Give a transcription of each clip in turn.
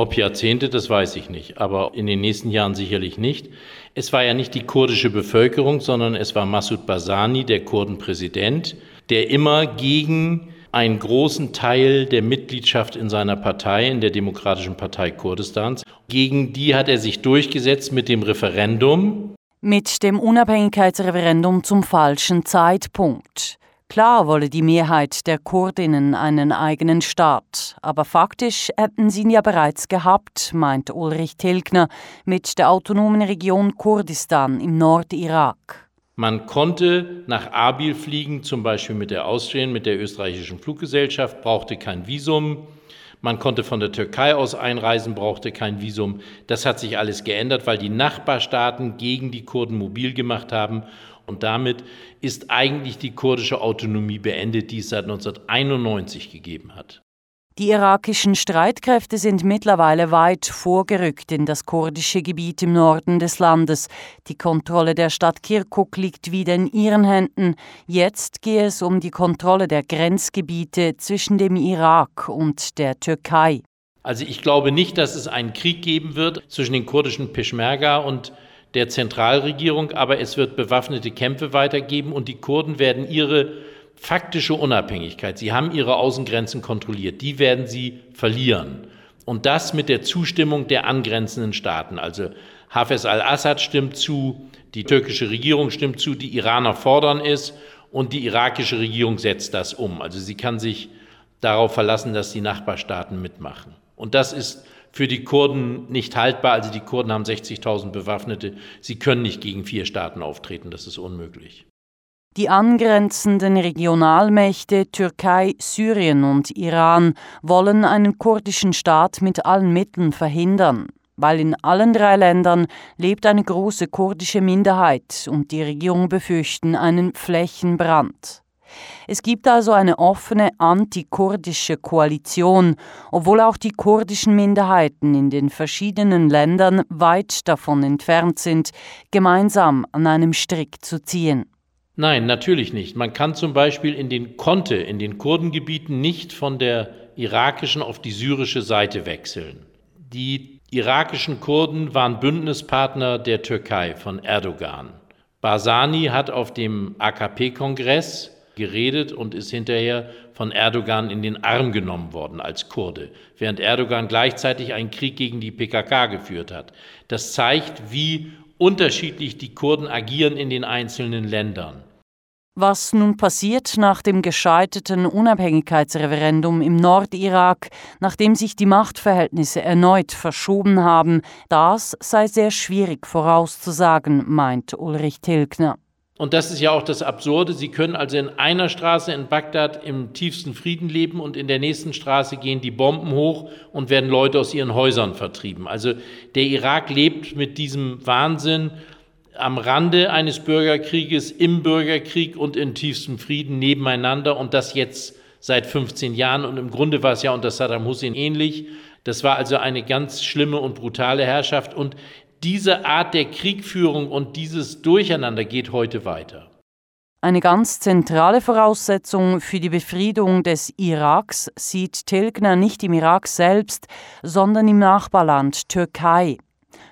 Ob Jahrzehnte, das weiß ich nicht, aber in den nächsten Jahren sicherlich nicht. Es war ja nicht die kurdische Bevölkerung, sondern es war Massoud Barzani, der Kurdenpräsident, der immer gegen einen großen Teil der Mitgliedschaft in seiner Partei, in der Demokratischen Partei Kurdistans, gegen die hat er sich durchgesetzt mit dem Referendum. Mit dem Unabhängigkeitsreferendum zum falschen Zeitpunkt. Klar wolle die Mehrheit der Kurdinnen einen eigenen Staat, aber faktisch hätten sie ihn ja bereits gehabt, meint Ulrich Tilgner mit der autonomen Region Kurdistan im Nordirak. Man konnte nach Erbil fliegen, zum Beispiel mit der Austrian, mit der österreichischen Fluggesellschaft, brauchte kein Visum. Man konnte von der Türkei aus einreisen, brauchte kein Visum. Das hat sich alles geändert, weil die Nachbarstaaten gegen die Kurden mobil gemacht haben und damit ist eigentlich die kurdische Autonomie beendet, die es seit 1991 gegeben hat. Die irakischen Streitkräfte sind mittlerweile weit vorgerückt in das kurdische Gebiet im Norden des Landes. Die Kontrolle der Stadt Kirkuk liegt wieder in ihren Händen. Jetzt gehe es um die Kontrolle der Grenzgebiete zwischen dem Irak und der Türkei. Also ich glaube nicht, dass es einen Krieg geben wird zwischen den kurdischen Peschmerga und der Zentralregierung, aber es wird bewaffnete Kämpfe weitergeben und die Kurden werden ihre faktische Unabhängigkeit, sie haben ihre Außengrenzen kontrolliert, die werden sie verlieren. Und das mit der Zustimmung der angrenzenden Staaten. Also Hafez al-Assad stimmt zu, die türkische Regierung stimmt zu, die Iraner fordern es und die irakische Regierung setzt das um. Also sie kann sich darauf verlassen, dass die Nachbarstaaten mitmachen. Und das ist für die Kurden nicht haltbar. Also die Kurden haben 60.000 Bewaffnete. Sie können nicht gegen vier Staaten auftreten. Das ist unmöglich. Die angrenzenden Regionalmächte Türkei, Syrien und Iran wollen einen kurdischen Staat mit allen Mitteln verhindern, weil in allen drei Ländern lebt eine große kurdische Minderheit und die Regierung befürchten einen Flächenbrand. Es gibt also eine offene antikurdische Koalition, obwohl auch die kurdischen Minderheiten in den verschiedenen Ländern weit davon entfernt sind, gemeinsam an einem Strick zu ziehen. Nein, natürlich nicht. Man kann zum Beispiel in den Konte, in den Kurdengebieten nicht von der irakischen auf die syrische Seite wechseln. Die irakischen Kurden waren Bündnispartner der Türkei von Erdogan. Barzani hat auf dem AKP-Kongress geredet und ist hinterher von Erdogan in den Arm genommen worden als Kurde, während Erdogan gleichzeitig einen Krieg gegen die PKK geführt hat. Das zeigt, wie unterschiedlich die Kurden agieren in den einzelnen Ländern. Was nun passiert nach dem gescheiterten Unabhängigkeitsreferendum im Nordirak, nachdem sich die Machtverhältnisse erneut verschoben haben, das sei sehr schwierig vorauszusagen, meint Ulrich Tilgner. Und das ist ja auch das Absurde. Sie können also in einer Straße in Bagdad im tiefsten Frieden leben und in der nächsten Straße gehen die Bomben hoch und werden Leute aus ihren Häusern vertrieben. Also der Irak lebt mit diesem Wahnsinn am Rande eines Bürgerkrieges, im Bürgerkrieg und in tiefstem Frieden nebeneinander und das jetzt seit 15 Jahren. Und im Grunde war es ja unter Saddam Hussein ähnlich. Das war also eine ganz schlimme und brutale Herrschaft. Und diese Art der Kriegführung und dieses Durcheinander geht heute weiter. Eine ganz zentrale Voraussetzung für die Befriedung des Iraks sieht Tilgner nicht im Irak selbst, sondern im Nachbarland Türkei.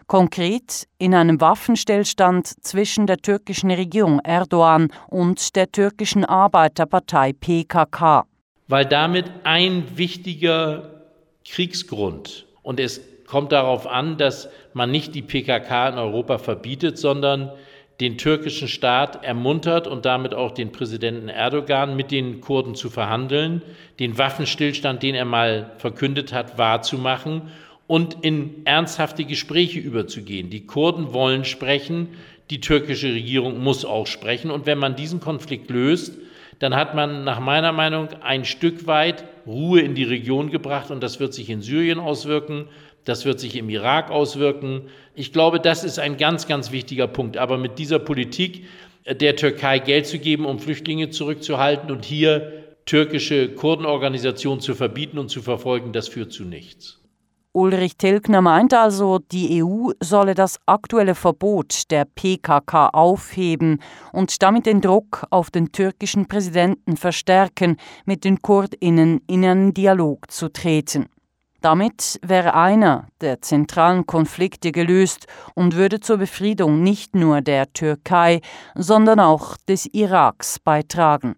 Konkret in einem Waffenstillstand zwischen der türkischen Regierung Erdogan und der türkischen Arbeiterpartei PKK. Weil damit ein wichtiger Kriegsgrund und es kommt darauf an, dass man nicht die PKK in Europa verbietet, sondern den türkischen Staat ermuntert und damit auch den Präsidenten Erdogan mit den Kurden zu verhandeln, den Waffenstillstand, den er mal verkündet hat, wahrzumachen und in ernsthafte Gespräche überzugehen. Die Kurden wollen sprechen, die türkische Regierung muss auch sprechen. Und wenn man diesen Konflikt löst, dann hat man nach meiner Meinung ein Stück weit Ruhe in die Region gebracht und das wird sich in Syrien auswirken, das wird sich im Irak auswirken. Ich glaube, das ist ein ganz, ganz wichtiger Punkt. Aber mit dieser Politik äh, der Türkei Geld zu geben, um Flüchtlinge zurückzuhalten und hier türkische Kurdenorganisationen zu verbieten und zu verfolgen, das führt zu nichts. Ulrich Tilgner meint also, die EU solle das aktuelle Verbot der PKK aufheben und damit den Druck auf den türkischen Präsidenten verstärken, mit den Kurdinnen in einen Dialog zu treten. Damit wäre einer der zentralen Konflikte gelöst und würde zur Befriedung nicht nur der Türkei, sondern auch des Iraks beitragen.